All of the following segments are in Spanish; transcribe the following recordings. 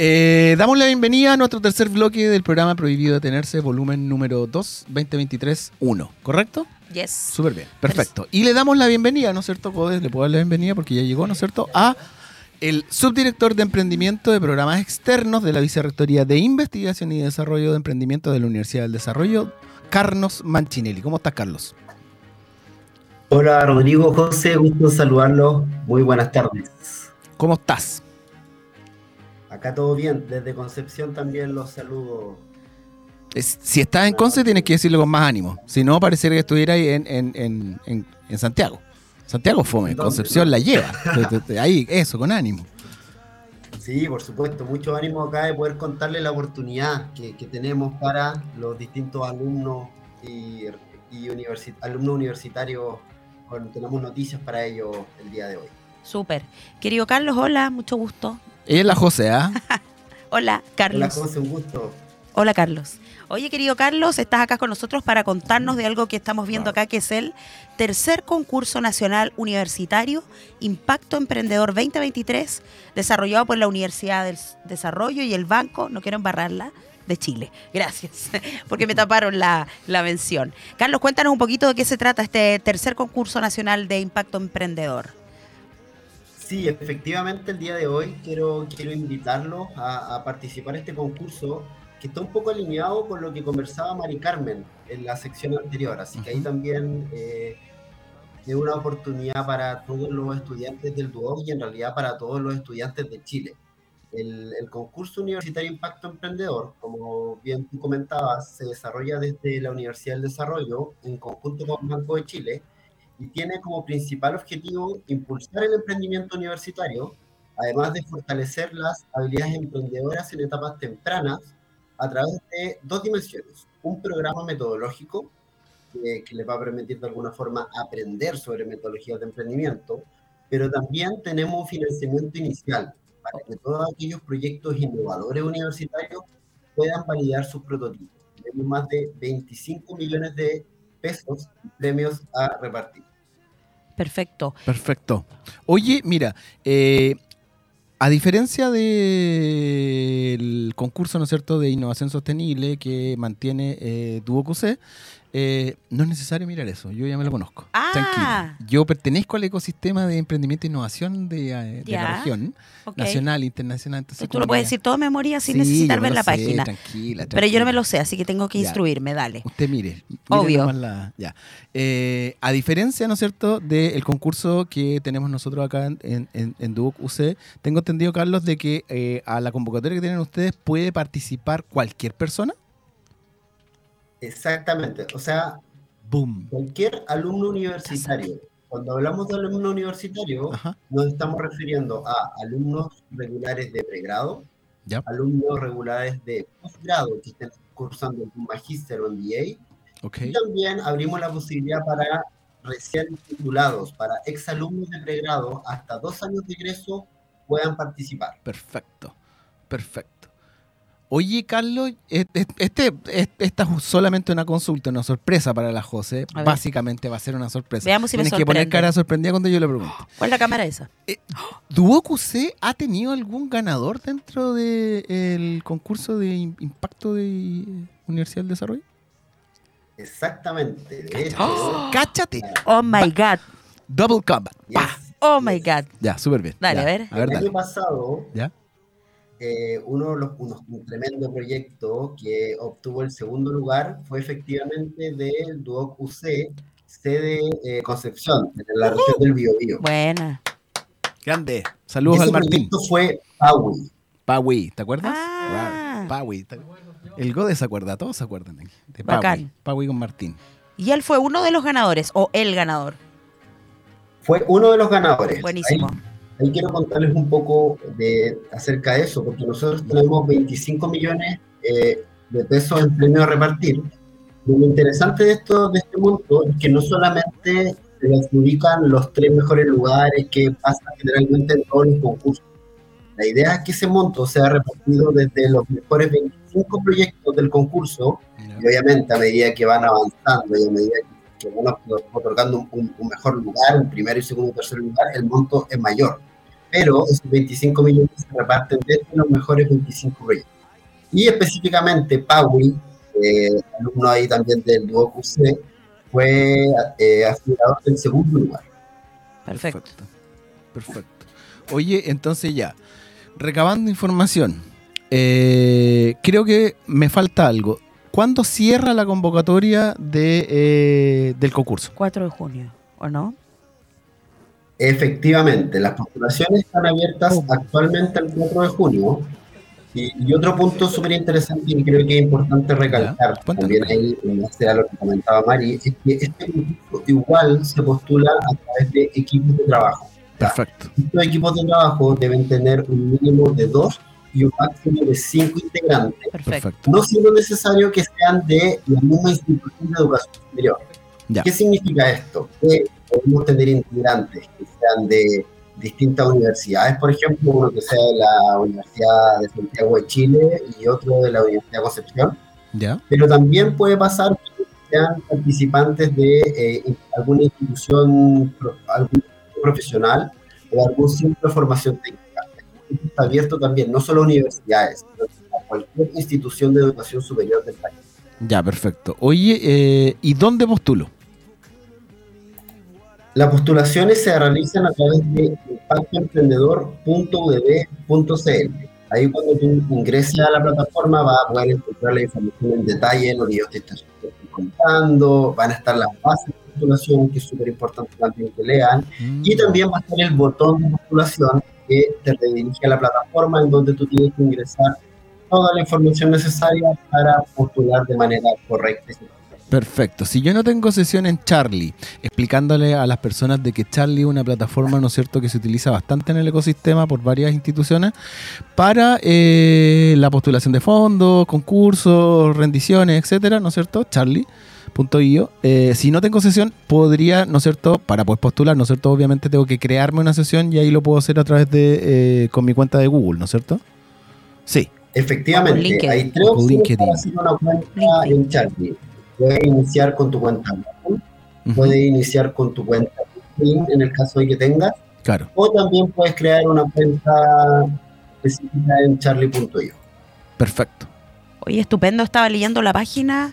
Eh, damos la bienvenida a nuestro tercer bloque del programa Prohibido Detenerse, volumen número 2, 2023-1, ¿correcto? Yes. Súper bien, perfecto. Y le damos la bienvenida, ¿no es cierto, Codes? Le puedo dar la bienvenida porque ya llegó, ¿no es cierto? A el subdirector de emprendimiento de programas externos de la Vicerrectoría de Investigación y Desarrollo de Emprendimiento de la Universidad del Desarrollo, Carlos Manchinelli. ¿Cómo estás, Carlos? Hola, Rodrigo, José, gusto saludarlos. Muy buenas tardes. ¿Cómo estás? Acá todo bien, desde Concepción también los saludo. Es- si estás en Conce, tienes que decirlo con más ánimo. Si no, parecería que estuviera ahí en, en, en, en- en Santiago. Santiago fome, ¿Dónde? Concepción la lleva. Ahí, eso, con ánimo. Sí, por supuesto, mucho ánimo acá de poder contarles la oportunidad que, que tenemos para los distintos alumnos y, y universi- alumnos universitarios. Bueno, tenemos noticias para ellos el día de hoy. Súper. Querido Carlos, hola, mucho gusto. Ella es la José, ¿ah? Hola, Carlos. Hola, José, un gusto. Hola, Carlos. Oye, querido Carlos, estás acá con nosotros para contarnos de algo que estamos viendo acá, que es el tercer concurso nacional universitario Impacto Emprendedor 2023, desarrollado por la Universidad del Desarrollo y el Banco, no quiero embarrarla, de Chile. Gracias, porque me taparon la, la mención. Carlos, cuéntanos un poquito de qué se trata este tercer concurso nacional de Impacto Emprendedor. Sí, efectivamente el día de hoy quiero, quiero invitarlos a, a participar en este concurso que está un poco alineado con lo que conversaba Mari Carmen en la sección anterior, así que ahí también eh, es una oportunidad para todos los estudiantes del DUOC y en realidad para todos los estudiantes de Chile. El, el concurso universitario Impacto Emprendedor, como bien tú comentabas, se desarrolla desde la Universidad del Desarrollo en conjunto con Banco de Chile y tiene como principal objetivo impulsar el emprendimiento universitario, además de fortalecer las habilidades emprendedoras en etapas tempranas a través de dos dimensiones. Un programa metodológico que, les va a permitir de alguna forma aprender sobre metodologías de emprendimiento, pero también tenemos un financiamiento inicial para que todos aquellos proyectos innovadores universitarios puedan validar sus prototipos. Tenemos más de 25 millones de pesos premios a repartir. Perfecto. Perfecto. Oye, mira, eh, a diferencia del concurso, ¿no es cierto?, de innovación sostenible que mantiene eh, DuoQC, eh, no es necesario mirar eso, yo ya me lo conozco. Ah. Tranquilo. Yo pertenezco al ecosistema de emprendimiento e innovación de, eh, la región, ok. nacional, internacional. Entonces, Tú lo puedes decir todo de memoria sin Sí, necesitar ver la sé, página. Tranquila, Pero yo no me lo sé, así que tengo que Ya. instruirme, dale. Usted mire. mire Obvio. la- ya. Eh, a diferencia, ¿no es cierto?, del concurso que tenemos nosotros acá en, en, en, en Duoc UC, tengo entendido, Carlos, de que eh, a la convocatoria que tienen ustedes puede participar cualquier persona. Exactamente, o sea, Boom. cualquier alumno universitario. Cuando hablamos de alumno universitario, Ajá. nos estamos refiriendo a alumnos regulares de pregrado, alumnos regulares de posgrado que estén cursando un magíster o MBA, Ok. y también abrimos la posibilidad para recién titulados, para exalumnos de pregrado hasta dos años de egreso puedan participar. Perfecto. Perfecto. Oye, Carlos, e- e- este, es- esta es solamente una consulta, una sorpresa para la José. Básicamente va a ser una sorpresa. Veamos si me Tienes que poner cara sorprendida cuando yo le pregunte. ¿Cuál es la cámara esa? ¿Duoc UC ha tenido algún ganador dentro del concurso de im- impacto de eh, Universidad del Desarrollo? Exactamente. De ¡Oh! ¡Cáchate! Oh my God. Double combat. yes, Oh my God. Ya, súper bien. Dale, Ya. a ver. A ver, el dale. año pasado, ¿Ya? Eh, uno de los, unos- un tremendo proyecto que obtuvo el segundo lugar fue efectivamente del Duoc UC, sede eh, Concepción, en la región del Biobío. Buena. Grande. Saludos al Martín. proyecto fue Paui. Paui, ¿te acuerdas? Ah. Paui. ¿te- El Gode se acuerda, todos se acuerdan de de Bacán. Paui. Paui con Martín. Y él fue uno de los ganadores, o el ganador. Fue uno de los ganadores. Buenísimo. Ahí, ahí quiero contarles un poco de, acerca de eso, porque nosotros tenemos 25 millones eh, de pesos en premio a repartir. Y lo interesante de, esto, de este monto es que no solamente se adjudican los tres mejores lugares que pasa generalmente en todos los concursos. La idea es que ese monto sea repartido desde los mejores 25 proyectos del concurso y obviamente a medida que van avanzando y a medida que van otorgando un, un- un mejor lugar, un primero y segundo y tercer lugar, el monto es mayor. Pero esos 25 millones se reparten desde los mejores 25 proyectos. Y específicamente Paui, eh, alumno ahí también del Duo QC, fue eh, aspirador del segundo lugar. Perfecto. Perfecto. Oye, entonces ya, recabando información, eh, creo que me falta algo. ¿Cuándo cierra la convocatoria de, eh, del concurso? 4 de junio, ¿o no? Efectivamente, las postulaciones están abiertas actualmente el 4 de junio. Y, y otro punto súper interesante y creo que es importante recalcar, también ahí, en base a lo que comentaba Mari, es que este concurso igual se postula a través de equipos de trabajo. Perfecto. Estos equipos de trabajo deben tener un mínimo de dos y un máximo de cinco integrantes. Perfecto. no siendo necesario que sean de la misma institución de educación superior. Ya. ¿Qué significa esto? Que podemos tener integrantes que sean de distintas universidades, por ejemplo, uno que sea de la Universidad de Santiago de Chile y otro de la Universidad de Concepción, ¿Ya? pero también puede pasar que sean participantes de eh, alguna institución, algún profesional o algún centro de formación técnica. Está abierto también, no solo a universidades, sino a cualquier institución de educación superior del país. Ya, perfecto. Oye, eh, ¿y dónde postulo? Las postulaciones se realizan a través de impactoemprendedor.udb.cl. Ahí cuando tú ingreses a la plataforma vas a poder encontrar la información en detalle, lo que yo te estoy contando, van a estar las bases de postulación, que es súper importante también que lean, y también va a estar el botón de postulación que te redirige a la plataforma en donde tú tienes que ingresar toda la información necesaria para postular de manera correcta. Perfecto. Si yo no tengo sesión en Charlie, explicándole a las personas de que Charlie es una plataforma, ¿no es cierto?, que se utiliza bastante en el ecosistema por varias instituciones para eh, la postulación de fondos, concursos, rendiciones, etcétera, ¿no es cierto? Charlie.io. Eh, si no tengo sesión, podría, ¿no es cierto?, para poder postular, ¿no es cierto?, obviamente tengo que crearme una sesión y ahí lo puedo hacer a través de, eh, con mi cuenta de Google, ¿no es cierto? Sí. Efectivamente, LinkedIn. hay tres para hacer una cuenta LinkedIn. en Charlie. Puedes iniciar con tu cuenta Google, Ujú. puedes iniciar con tu cuenta en el caso de que tengas, Claro. o también puedes crear una cuenta específica en charlie.io. Perfecto. Oye, estupendo, estaba leyendo la página.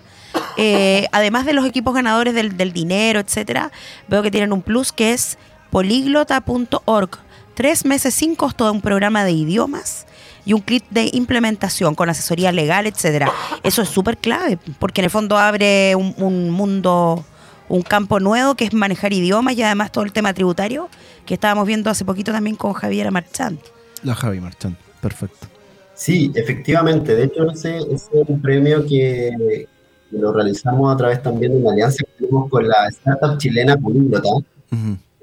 Eh, además de los equipos ganadores del, del dinero, etcétera, veo que tienen un plus que es políglota.org. Tres meses sin costo de un programa de idiomas y un kit de implementación con asesoría legal, etcétera. Eso es súper clave, porque en el fondo abre un, un mundo, un campo nuevo que es manejar idiomas y además todo el tema tributario que estábamos viendo hace poquito también con Javiera Marchand. La Javi Marchand. Perfecto. Sí, efectivamente. De hecho, ese, ese es un premio que, lo realizamos a través también de una alianza que tenemos con la startup chilena Políglota,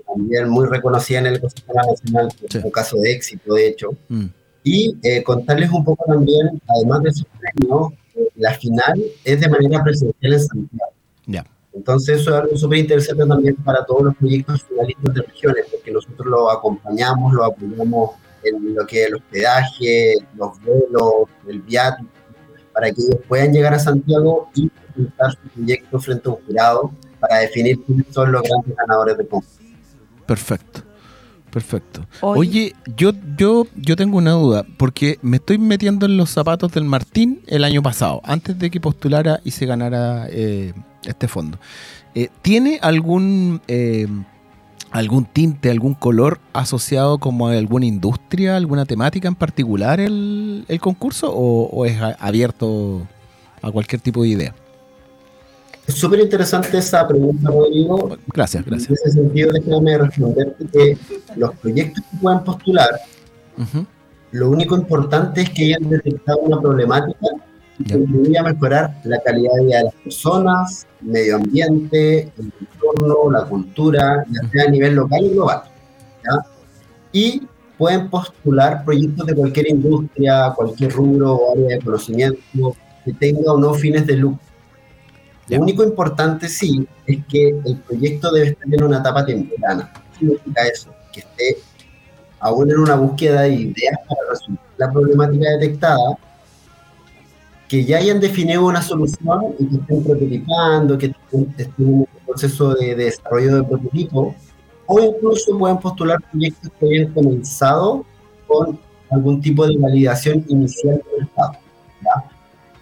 también muy reconocida en el ecosistema nacional, Sí. un caso de éxito, de hecho. Mm. Y eh, contarles un poco también, además de esos premios, eh, la final es de manera presencial en Santiago. Ya. Entonces eso es algo súper interesante también para todos los proyectos finalistas de regiones, porque nosotros lo acompañamos, lo apoyamos en lo que es el hospedaje, los vuelos, el viático, para que ellos puedan llegar a Santiago y presentar su proyecto frente a un jurado para definir quiénes son los grandes ganadores del concurso. Perfecto. Perfecto. Oye. Oye, yo, yo, yo tengo una duda, porque me estoy metiendo en los zapatos del Martín el año pasado, antes de que postulara y se ganara eh, este fondo. Eh, ¿Tiene algún eh, algún tinte, algún color asociado como a alguna industria, alguna temática en particular el, el concurso o, o es a- abierto a cualquier tipo de idea? Es súper interesante esa pregunta, Rodrigo. Gracias, En gracias. ese sentido, déjame responderte que los proyectos que puedan postular, Ujú, lo único importante es que hayan detectado una problemática que contribuye a mejorar la calidad de vida de las personas, medio ambiente, el entorno, la cultura, ya sea a nivel local y global. ¿ya? Y pueden postular proyectos de cualquier industria, cualquier rubro o área de conocimiento que tenga o no fines de lucro. Ya. Lo único importante sí es que el proyecto debe estar en una etapa temprana. ¿Qué significa eso? Que esté aún en una búsqueda de ideas para resolver la problemática detectada, que ya hayan definido una solución y que estén prototipando, que estén, estén en un proceso de, de desarrollo de prototipo, o incluso pueden postular proyectos que hayan comenzado con algún tipo de validación inicial del Estado.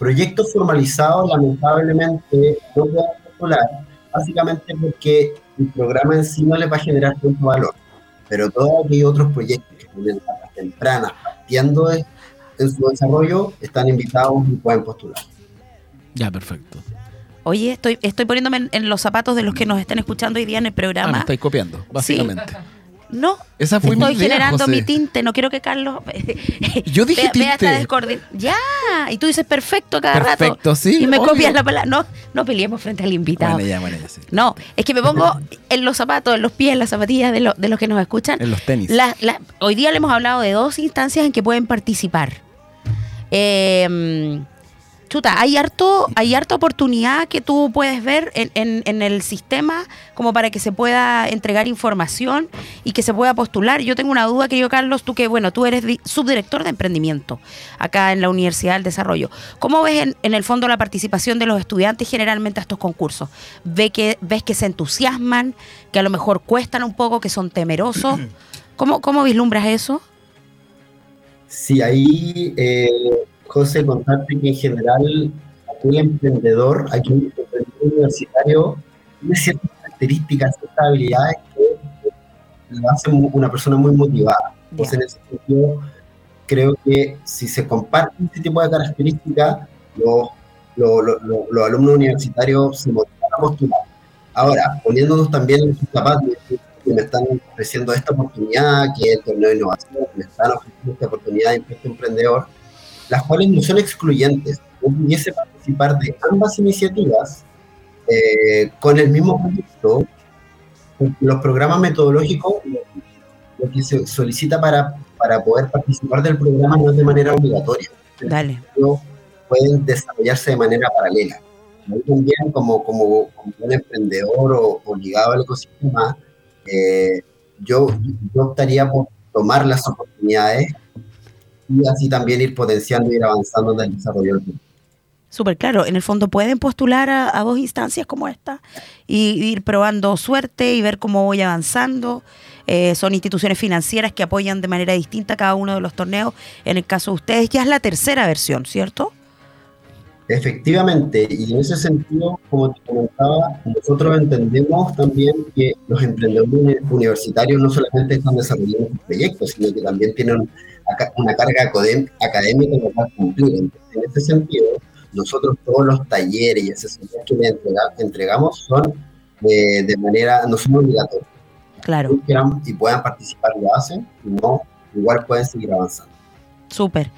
Proyectos formalizados, lamentablemente, no pueden postular, básicamente porque el programa en sí no les va a generar tanto valor, pero todos aquellos otros proyectos que tienen etapas tempranas, partiendo en su desarrollo, están invitados y pueden postular. Ya, perfecto. Oye, estoy, estoy poniéndome en, los zapatos de los que nos estén escuchando hoy día en el programa. Ah, me estáis copiando, básicamente. No, Esa fue estoy mi generando mi tinte, no quiero que Carlos Yo dije vea, tinte. ya, y tú dices perfecto cada rato. Perfecto, sí. Y me copias la palabra. No, no peleemos frente al invitado. Bueno, ya, bueno, ya, sí. No, es que me pongo en los zapatos, en los pies, en las zapatillas de, de los que nos escuchan. En los tenis. hoy día le hemos hablado de dos instancias en que pueden participar. Eh, chuta, hay harto, hay harta oportunidad que tú puedes ver en, el sistema como para que se pueda entregar información y que se pueda postular. Yo tengo una duda, querido Carlos, tú que, bueno, tú eres subdirector de emprendimiento acá en la Universidad del Desarrollo. ¿Cómo ves en, el fondo la participación de los estudiantes generalmente a estos concursos? ¿Ve que, ¿Ves que se entusiasman, que a lo mejor cuestan un poco, que son temerosos? ¿Cómo, cómo vislumbras eso? Sí, ahí eh, José, contarte que en general aquel emprendedor, aquel emprendedor universitario, tiene ciertas características, ciertas habilidades que lo hacen una persona muy motivada. Entonces, en ese sentido, creo que si se comparten este tipo de características, los, los, alumnos universitarios se motivan a postular. Ahora, poniéndonos también en sus zapatos, que me están ofreciendo esta oportunidad, que es el torneo de innovación, que me están ofreciendo esta oportunidad de impuesto emprendedor, las cuales no son excluyentes. Yo pudiese participar de ambas iniciativas eh, con el mismo proyecto. Los programas metodológicos, lo que se solicita para, para poder participar del programa no es de manera obligatoria. Dale. Pueden desarrollarse de manera paralela. también, como, como, un emprendedor o, ligado al ecosistema, eh, yo, yo optaría por tomar las oportunidades y así también ir potenciando y ir avanzando en el desarrollo del Súper claro, en el fondo pueden postular a, dos instancias como esta y, ir probando suerte y ver cómo voy avanzando. Eh, son instituciones financieras que apoyan de manera distinta cada uno de los torneos. En el caso de ustedes ya es la tercera versión, ¿cierto? Efectivamente, y en ese sentido, como te comentaba, nosotros entendemos también que los emprendedores universitarios no solamente están desarrollando proyectos, sino que también tienen una carga académica que cumplir. en ese sentido, nosotros todos los talleres y asesorías que le entregamos son de, manera, no son obligatorios. Claro. Si quieran y puedan participar, lo hacen, no, igual pueden seguir avanzando. Súper.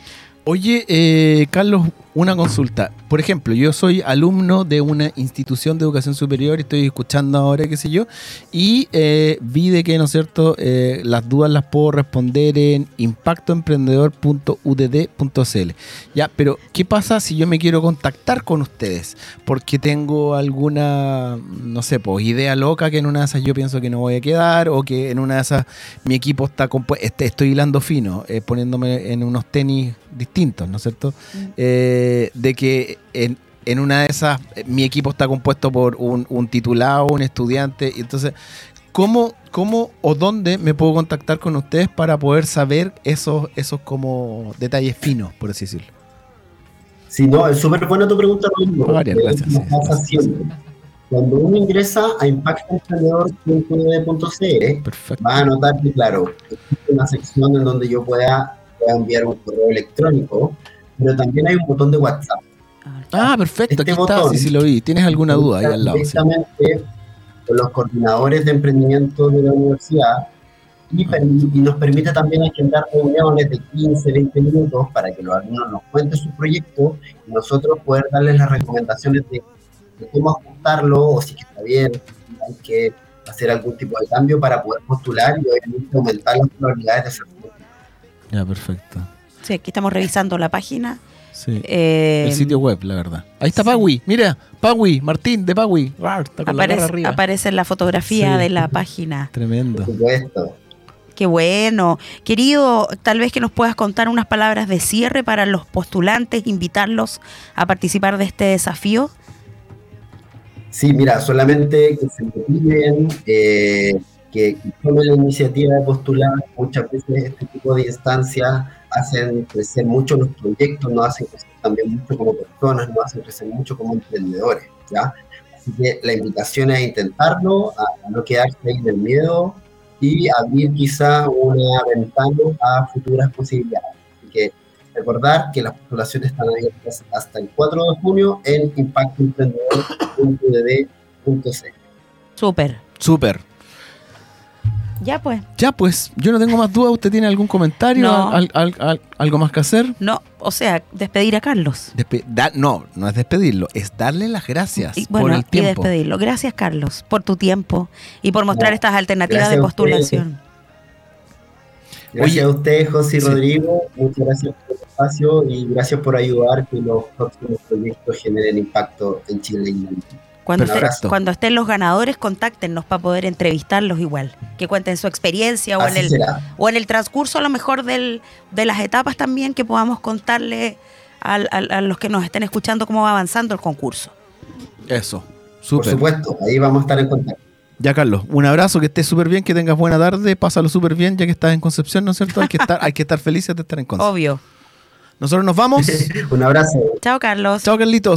Oye, eh, Carlos, una consulta. Por ejemplo, yo soy alumno de una institución de educación superior y estoy escuchando ahora, qué sé yo, y eh, vi de que, ¿no es cierto?, eh, las dudas las puedo responder en impactoemprendedor.udd.cl. Ya, pero ¿qué pasa si yo me quiero contactar con ustedes? Porque tengo alguna, no sé, pues idea loca que en una de esas yo pienso que no voy a quedar, o que en una de esas mi equipo está compuesto, estoy hilando fino, eh, poniéndome en unos tenis distintos, ¿no es cierto? Mm. De que en, en una de esas mi equipo está compuesto por un, un titulado, un estudiante, y entonces, ¿cómo, ¿cómo o dónde me puedo contactar con ustedes para poder saber esos, esos como detalles finos, por así decirlo? Sí, no, es súper buena tu pregunta. Varias, gracias. Cuando uno ingresa a impactoemprendedor.cl, va a notar que, claro, existe una sección en donde yo pueda, pueda enviar un correo electrónico, pero también hay un botón de WhatsApp Ah, perfecto, este aquí está, sí, sí lo vi. ¿Tienes alguna duda ahí al lado? Directamente con los coordinadores de emprendimiento de la universidad y, nos permite también agendar reuniones de 15, 20 minutos para que los alumnos nos cuenten su proyecto y nosotros poder darles las recomendaciones de, cómo ajustarlo o si está bien, hay que hacer algún tipo de cambio para poder postular y obviamente aumentar las probabilidades de ser. Ya, perfecto. Sí, aquí estamos revisando la página eh, el sitio web, la verdad. Ahí está Pagui, mira, Pagui, Martín de Pagui. Aparece, aparece en la fotografía de la página. Tremendo. Qué bueno. Querido, tal vez que nos puedas contar unas palabras de cierre para los postulantes, invitarlos a participar de este desafío. Sí, mira, solamente que se motiven, eh, que tomen la iniciativa de postular. Muchas veces este tipo de instancias hacen crecer mucho los proyectos, nos hacen crecer también mucho como personas, nos hacen crecer mucho como emprendedores, ¿ya? Así que la invitación es a intentarlo, a no quedarse ahí en el miedo y abrir quizá una ventana a futuras posibilidades. Así que recordar que las postulaciones están abiertas hasta el 4 de junio en impactoemprendedor.udb.c. Súper. Súper. Ya pues. Ya pues, yo no tengo más dudas. ¿Usted tiene algún comentario? No. Al- al- al- ¿Algo más que hacer? No, o sea, despedir a Carlos. Despe- da- no, no es despedirlo, es darle las gracias Y, por el y tiempo. despedirlo. Gracias, Carlos, por tu tiempo y por mostrar No, estas alternativas gracias de postulación. Gracias Oye. a usted, José y Sí. Rodrigo. Muchas gracias por el espacio y gracias por ayudar que los próximos proyectos generen impacto en Chile y en el mundo. Cuando, Perfecto. esté- cuando estén los ganadores, contáctenos para poder entrevistarlos igual. Que cuenten su experiencia o en, el, será. o en el transcurso a lo mejor del, de las etapas también que podamos contarle al- al- a los que nos estén escuchando cómo va avanzando el concurso. Eso, Por súper. supuesto, ahí vamos a estar en contacto. Ya, Carlos, un abrazo, que estés súper bien, que tengas buena tarde, pásalo súper bien, ya que estás en Concepción, ¿no es cierto? Hay que estar, hay que estar felices de estar en Concepción. Obvio. Nosotros nos vamos. Un abrazo. Chao, Carlos. Chao, Carlitos.